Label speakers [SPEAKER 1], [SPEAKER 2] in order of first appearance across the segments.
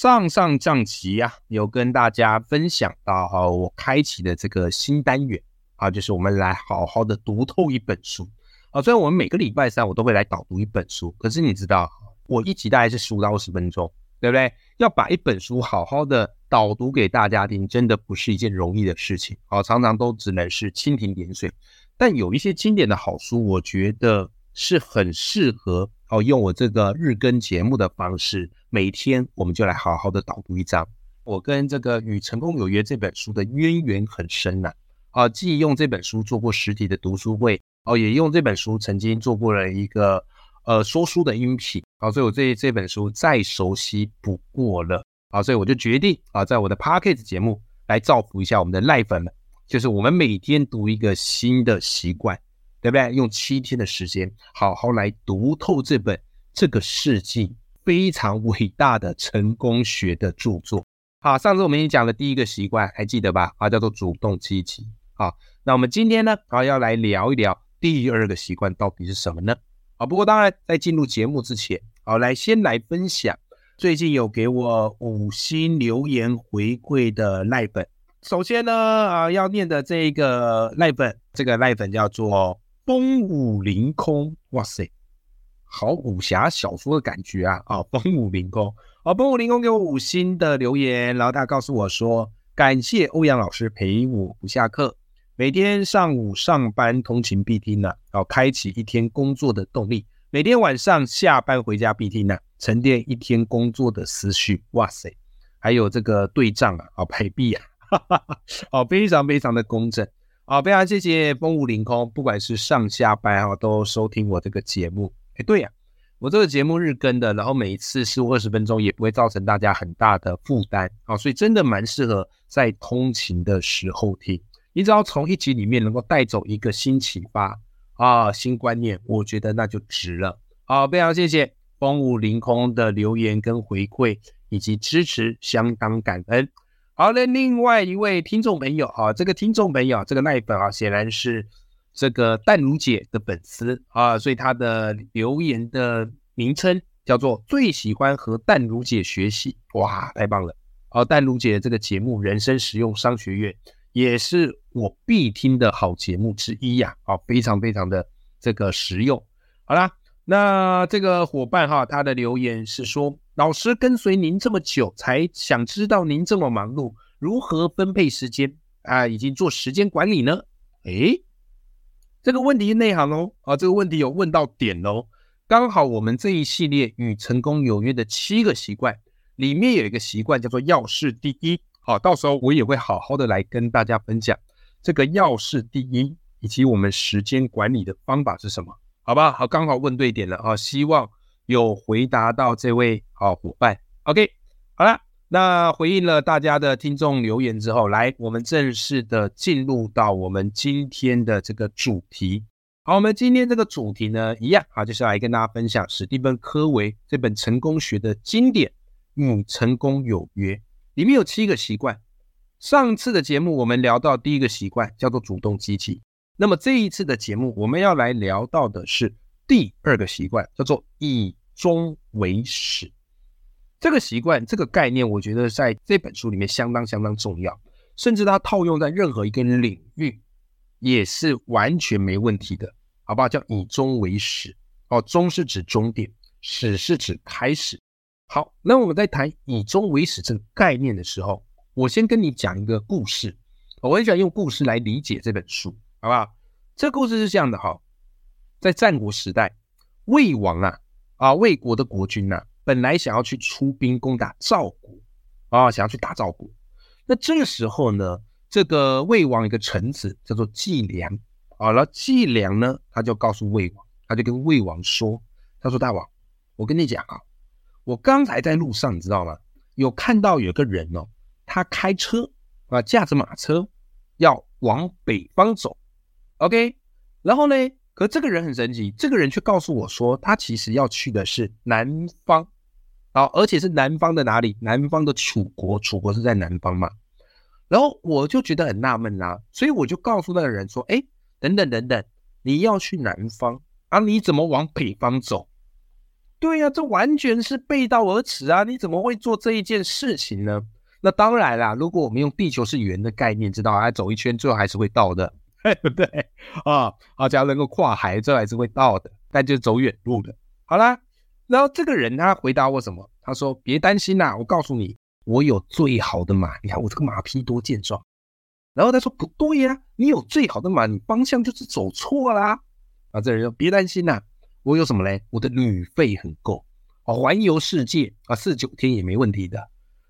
[SPEAKER 1] 上上上集啊，有跟大家分享到哈，我开启的这个新单元啊，就是我们来好好的读透一本书啊。虽然我们每个礼拜三我都会来导读一本书，可是你知道，我一集大概是十五到二十分钟，对不对？要把一本书好好的导读给大家听，真的不是一件容易的事情啊。常常都只能是蜻蜓点水，但有一些经典的好书，我觉得是很适合哦，用我这个日更节目的方式，每天我们就来好好的导读一章。我跟这个《与成功有约》这本书的渊源很深呐、啊，既用这本书做过实体的读书会，哦，也用这本书曾经做过了一个呃说书的音频，啊，所以我对这本书再熟悉不过了，啊，所以我就决定啊，在我的 p a c k a g e 节目来造福一下我们的赖粉们，就是我们每天读一个新的习惯，对不对？用七天的时间，好好来读透这本这个世纪非常伟大的成功学的著作。好，上次我们已经讲了第一个习惯，还记得吧？啊，叫做主动积极。好，那我们今天呢，啊，要来聊一聊第二个习惯到底是什么呢？啊，不过当然，在进入节目之前，好，来先来分享最近有给我五星留言回馈的赖粉。首先呢，啊，要念的这一个赖粉，这个赖粉叫做风舞凌空，哇塞，好武侠小说的感觉啊！啊，风舞凌空，啊，风舞凌空给我五星的留言，然后他告诉我说，感谢欧阳老师陪我不下课，每天上午上班通勤必听呢、啊，开启一天工作的动力；每天晚上下班回家必听呢、沉淀一天工作的思绪。哇塞，还有这个对账啊，啊，排比啊，哈哈哈，哦，非常非常的公正。好，非常谢谢风舞凌空，不管是上下班哈，都收听我这个节目。哎，对呀、我这个节目日更的，然后每一次十五二十分钟，也不会造成大家很大的负担啊，所以真的蛮适合在通勤的时候听。你只要从一集里面能够带走一个新启发啊、新观念，我觉得那就值了。好，非常谢谢风舞凌空的留言跟回馈以及支持，相当感恩。好嘞，另外一位听众朋友啊，这个听众朋友这个赖粉啊，显然是这个淡如姐的粉丝啊，所以他的留言的名称叫做“最喜欢和淡如姐学习”，哇，太棒了！哦、淡如姐这个节目《人生实用商学院》也是我必听的好节目之一呀、啊，非常非常的这个实用。好啦，那这个伙伴哈，他的留言是说，老师跟随您这么久，才想知道您这么忙碌，如何分配时间啊，以及做时间管理呢？诶，这个问题内涵哦，啊，这个问题有问到点哦。刚好我们这一系列与成功有约的七个习惯里面有一个习惯叫做要事第一，好，到时候我也会好好的来跟大家分享这个要事第一以及我们时间管理的方法是什么。好吧，好，刚好问对点了啊，希望有回答到这位好伙伴。OK，好了，那回应了大家的听众留言之后，来，我们正式的进入到我们今天的这个主题。好，我们今天这个主题呢，一样啊，就是来跟大家分享史蒂芬·科维这本成功学的经典《与成功有约》，里面有七个习惯。上次的节目我们聊到第一个习惯叫做主动积极。那么这一次的节目，我们要来聊到的是第二个习惯，叫做以终为始。这个习惯，这个概念，我觉得在这本书里面相当相当重要，甚至它套用在任何一个领域也是完全没问题的，好不好？叫以终为始。哦，终是指终点，始是指开始。好，那我们在谈以终为始这个概念的时候，我先跟你讲一个故事。我很喜欢用故事来理解这本书。好不好？这故事是这样的哈，在战国时代，魏王啊啊魏国的国君呢、本来想要去出兵攻打赵国啊，想要去打赵国。那这个时候呢，这个魏王一个臣子叫做季梁啊，然后季梁呢，他就告诉魏王，他就跟魏王说，他说大王，我跟你讲啊，我刚才在路上，你知道吗？有看到有个人哦，他开车啊，驾着马车要往北方走。OK，然后呢，可这个人很神奇，这个人却告诉我说，他其实要去的是南方，啊，而且是南方的哪里？南方的楚国，楚国是在南方嘛。然后我就觉得很纳闷啦，所以我就告诉那个人说：“哎，等等等等，你要去南方啊？你怎么往北方走？对呀，这完全是背道而驰啊！你怎么会做这一件事情呢？那当然啦，如果我们用地球是圆的概念，知道啊，走一圈最后还是会到的，对不对？啊啊，只要能够跨海，最后还是会到的，但就是走远路的。好啦，然后这个人他回答我什么？他说：别担心啦，我告诉你。”我有最好的马，你看我这个马匹多健壮。然后他说不对呀，你有最好的马，你方向就是走错啦。啊，这人说别担心呐，我有什么嘞？我的旅费很够，啊，环游世界啊，四九天也没问题的。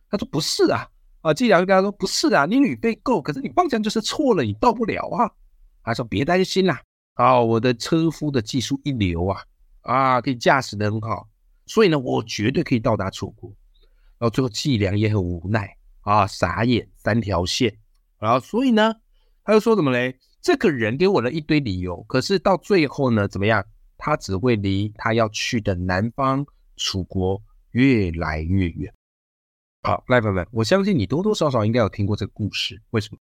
[SPEAKER 1] 他说不是啊，啊，季良就跟他说不是啊，你旅费够，可是你方向就是错了，你到不了啊。他说别担心啦，啊，我的车夫的技术一流啊，啊，可以驾驶的很好，所以呢，我绝对可以到达楚国。然后最后季良也很无奈啊，傻眼三条线，然后所以呢，他又说什么嘞？这个人给我了一堆理由，可是到最后呢，怎么样？他只会离他要去的南方楚国越来越远。好，来朋友们，我相信你多多少少应该有听过这个故事，为什么？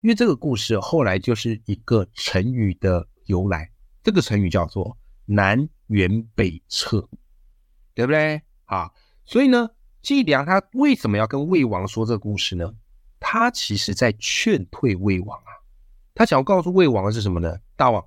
[SPEAKER 1] 因为这个故事后来就是一个成语的由来，这个成语叫做南辕北辙，对不对？啊，所以呢。季良他为什么要跟魏王说这个故事呢？他其实在劝退魏王啊。他想要告诉魏王的是什么呢？大王，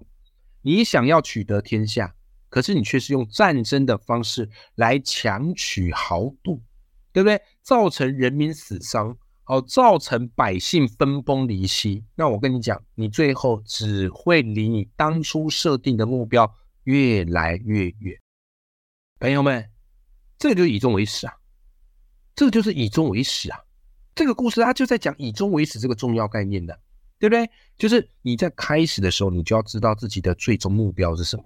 [SPEAKER 1] 你想要取得天下，可是你却是用战争的方式来强取豪渡，对不对？造成人民死伤，好，造成百姓分崩离析。那我跟你讲，你最后只会离你当初设定的目标越来越远。朋友们，这个就是以终为始啊。这个就是以终为始啊！这个故事它就在讲以终为始这个重要概念的，对不对？就是你在开始的时候，你就要知道自己的最终目标是什么。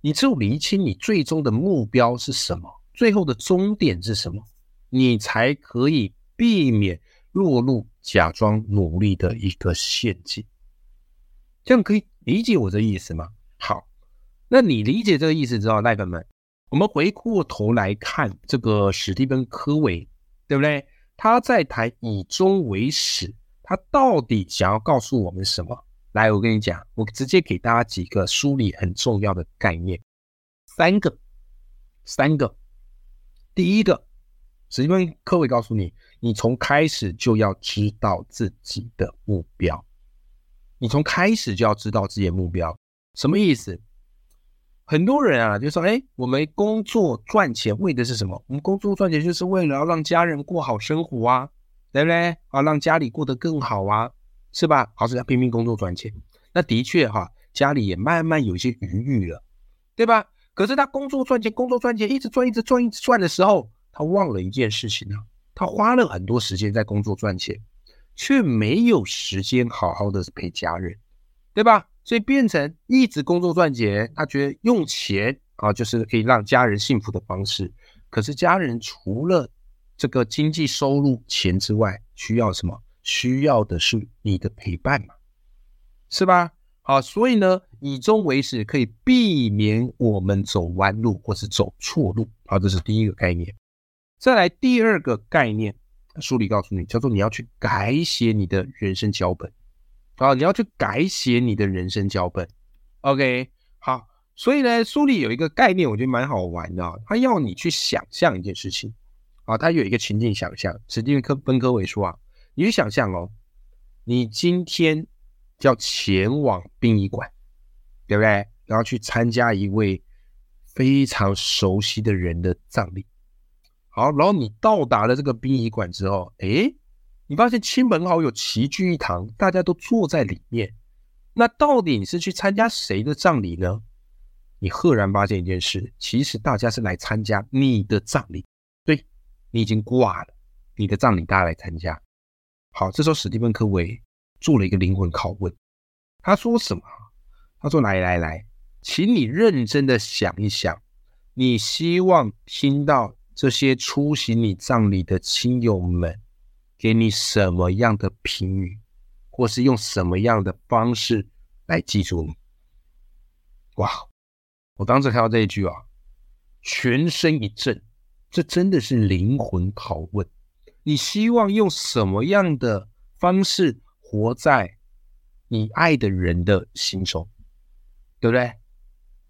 [SPEAKER 1] 你只有厘清你最终的目标是什么，最后的终点是什么，你才可以避免落入假装努力的一个陷阱。这样可以理解我的意思吗？好，那你理解这个意思之后，赖粉们，我们回过头来看这个史蒂芬·科维。对不对？他在谈以终为始，他到底想要告诉我们什么？来，我跟你讲，我直接给大家几个梳理很重要的概念，三个，三个。第一个，是因为·科伟告诉你，你从开始就要知道自己的目标，你从开始就要知道自己的目标，什么意思？很多人啊，就说：“哎，我们工作赚钱为的是什么？我们工作赚钱就是为了要让家人过好生活啊，对不对？啊，让家里过得更好啊，是吧？好，是要拼命工作赚钱。那的确哈，家里也慢慢有些余裕了，对吧？可是他工作赚钱，工作赚钱，一直赚，一直赚，一直赚的时候，他忘了一件事情啊，他花了很多时间在工作赚钱，却没有时间好好的陪家人，对吧？”所以变成一直工作赚钱，他觉得用钱啊就是可以让家人幸福的方式。可是家人除了这个经济收入钱之外，需要什么？需要的是你的陪伴嘛，是吧？好，所以呢，以终为始可以避免我们走弯路或是走错路。好，这是第一个概念。再来第二个概念，书里告诉你，叫做你要去改写你的人生脚本。啊，你要去改写你的人生脚本，OK？好，所以呢，书里有一个概念，我觉得蛮好玩的。他要你去想象一件事情，啊，他有一个情境想象。史蒂芬科芬科维说啊，你去想象哦，你今天要前往殡仪馆，对不对？然后去参加一位非常熟悉的人的葬礼。好，然后你到达了这个殡仪馆之后，诶，你发现亲朋好友齐聚一堂，大家都坐在里面。那到底你是去参加谁的葬礼呢？你赫然发现一件事，其实大家是来参加你的葬礼。对，你已经挂了，你的葬礼大家来参加。好，这时候史蒂芬·科维做了一个灵魂拷问。他说什么？他说：“来来来，请你认真的想一想，你希望听到这些出席你葬礼的亲友们。”给你什么样的评语，或是用什么样的方式来记住你。哇！我当时看到这一句啊，全身一震，这真的是灵魂拷问。你希望用什么样的方式活在你爱的人的心中，对不对？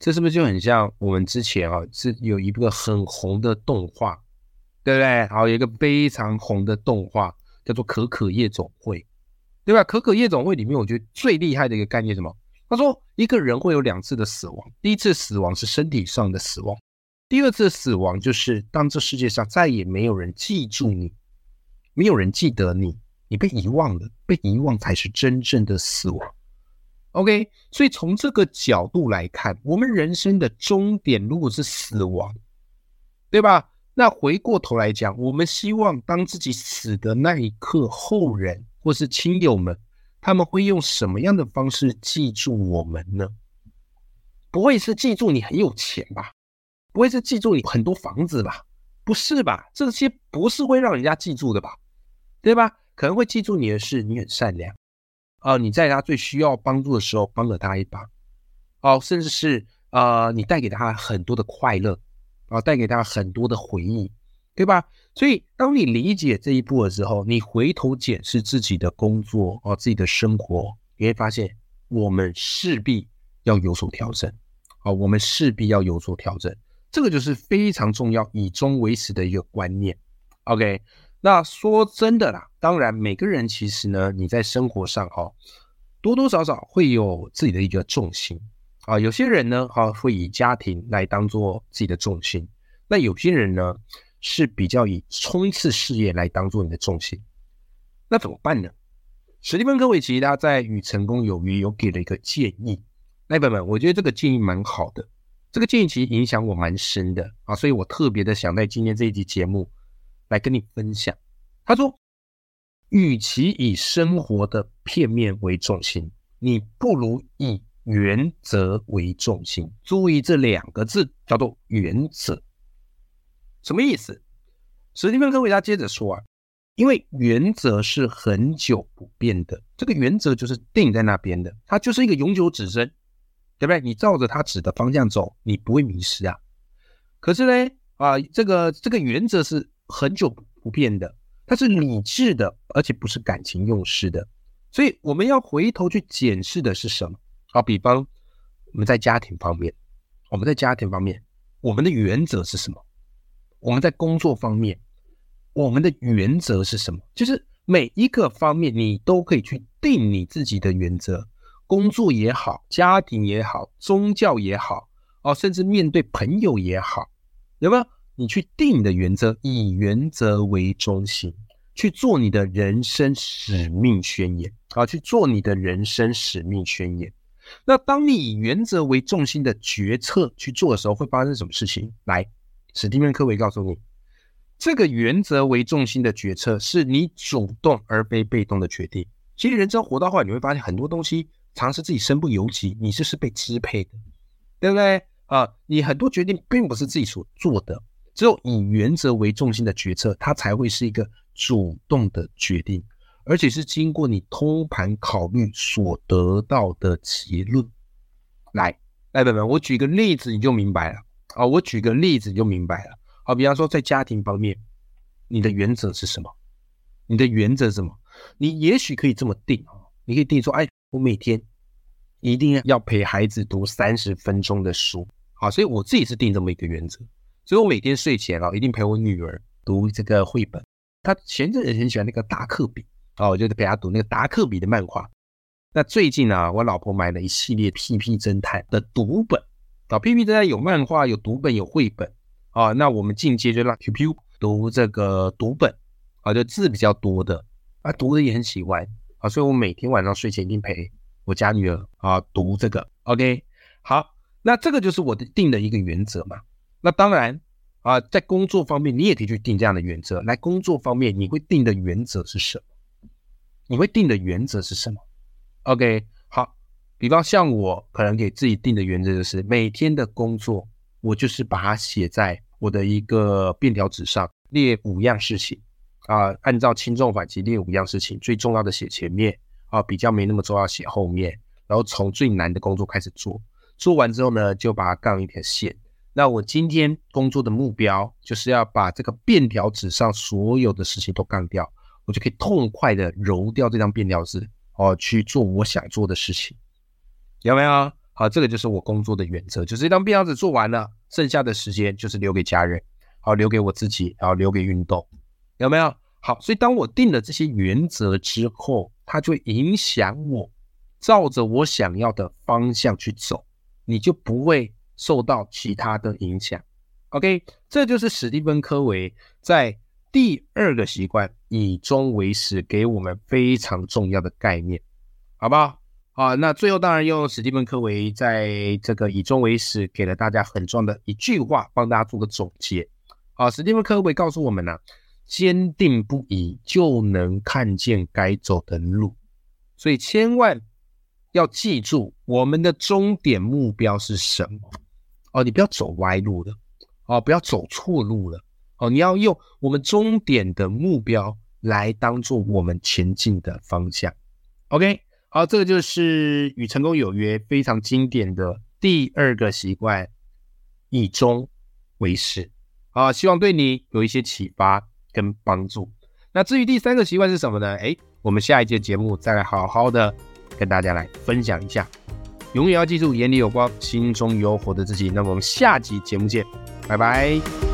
[SPEAKER 1] 这是不是就很像我们之前啊，是有一个很红的动画，对不对？好，有一个非常红的动画叫做《可可夜总会》，对吧？《可可夜总会》里面，我觉得最厉害的一个概念什么？他说，一个人会有两次的死亡，第一次死亡是身体上的死亡，第二次死亡就是当这世界上再也没有人记住你。没有人记得你，你被遗忘了，被遗忘才是真正的死亡。OK，所以从这个角度来看，我们人生的终点如果是死亡，对吧？那回过头来讲，我们希望当自己死的那一刻，后人或是亲友们，他们会用什么样的方式记住我们呢？不会是记住你很有钱吧？不会是记住你很多房子吧？不是吧？这些不是会让人家记住的吧？对吧？可能会记住你的是你很善良，哦，你在他最需要帮助的时候帮了他一把，哦，甚至是呃，你带给他很多的快乐，啊，带给他很多的回忆，对吧？所以当你理解这一步的时候，你回头检视自己的工作哦，自己的生活，你会发现我们势必要有所调整，哦，我们势必要有所调整，这个就是非常重要，以终为始的一个观念，OK。那说真的啦，当然每个人其实呢，你在生活上哈，多多少少会有自己的一个重心啊。有些人呢，哈会以家庭来当做自己的重心，那有些人呢是比较以冲刺事业来当做你的重心。那怎么办呢？史蒂芬·科维奇他在《与成功有约》有给了一个建议，来朋友们，我觉得这个建议蛮好的，这个建议其实影响我蛮深的啊，所以我特别的想在今天这一集节目。来跟你分享，他说，与其以生活的片面为重心，你不如以原则为重心。注意这两个字叫做原则，什么意思？史蒂芬·科维他接着说啊，因为原则是很久不变的，这个原则就是定在那边的，它就是一个永久指针，对不对？你照着它指的方向走，你不会迷失啊。可是呢，啊，这个这个原则是。很久不变的，它是理智的，而且不是感情用事的。所以我们要回头去检视的是什么？啊，比方我们在家庭方面，我们在家庭方面，我们的原则是什么？我们在工作方面，我们的原则是什么？就是每一个方面，你都可以去定你自己的原则。工作也好，家庭也好，宗教也好，哦，甚至面对朋友也好，有没有？你去定你的原则，以原则为中心去做你的人生使命宣言啊，去做你的人生使命宣言。那当你以原则为重心的决策去做的时候，会发生什么事情？来，史蒂芬·科维告诉你，这个原则为重心的决策是你主动而非被动的决定。其实，人生活到后来，你会发现很多东西常是自己身不由己，你这是被支配的，对不对啊？你很多决定并不是自己所做的。只有以原则为重心的决策，它才会是一个主动的决定，而且是经过你通盘考虑所得到的结论。来，来，朋友们，我举个例子你就明白了啊！我举个例子你就明白了。好，比方说在家庭方面，你的原则是什么？你的原则是什么？你也许可以这么定啊，你可以定说，哎，我每天一定要陪孩子读三十分钟的书。好，所以我自己是定这么一个原则。所以我每天睡前啊，一定陪我女儿读这个绘本。她前阵子很喜欢那个达克比啊，我就陪她读那个达克比的漫画。那最近呢，我老婆买了一系列《屁屁侦探》的读本啊，《屁屁侦探》有漫画、有读本、有绘本啊。那我们进阶就让 Q Q 读这个读本啊，就字比较多的啊，读的也很喜欢啊。所以我每天晚上睡前一定陪我家女儿啊读这个。OK，好，那这个就是我的定的一个原则嘛。那当然啊，在工作方面，你也可以去定这样的原则。来，工作方面，你会定的原则是什么？你会定的原则是什么？OK，好，比方像我可能给自己定的原则就是，每天的工作，我就是把它写在我的一个便条纸上，列五样事情。啊，按照轻重缓急列五样事情，最重要的写前面啊，比较没那么重要写后面，然后从最难的工作开始做，做完之后呢，就把它杠一条线。那我今天工作的目标就是要把这个便条纸上所有的事情都干掉，我就可以痛快的揉掉这张便条纸哦，去做我想做的事情，有没有？好，这个就是我工作的原则，就是这张便条纸做完了，剩下的时间就是留给家人，好，留给我自己，然后留给运动，有没有？好，所以当我定了这些原则之后，它就影响我照着我想要的方向去走，你就不会受到其他的影响。OK，这就是史蒂芬·科维在第二个习惯以终为始给我们非常重要的概念，好不好？啊，那最后当然用史蒂芬·科维在这个以终为始给了大家很重要的一句话，帮大家做个总结。啊，史蒂芬·科维告诉我们呢，坚定不移就能看见该走的路，所以千万要记住我们的终点目标是什么。哦，你不要走歪路了，哦，不要走错路了，哦，你要用我们终点的目标来当做我们前进的方向。OK。好，这个就是与成功有约非常经典的第二个习惯，以终为始。好，希望对你有一些启发跟帮助。那至于第三个习惯是什么呢？哎，我们下一节节目再来好好的跟大家来分享一下。永远要记住，眼里有光，心中有火的自己。那么我们下集节目见，拜拜。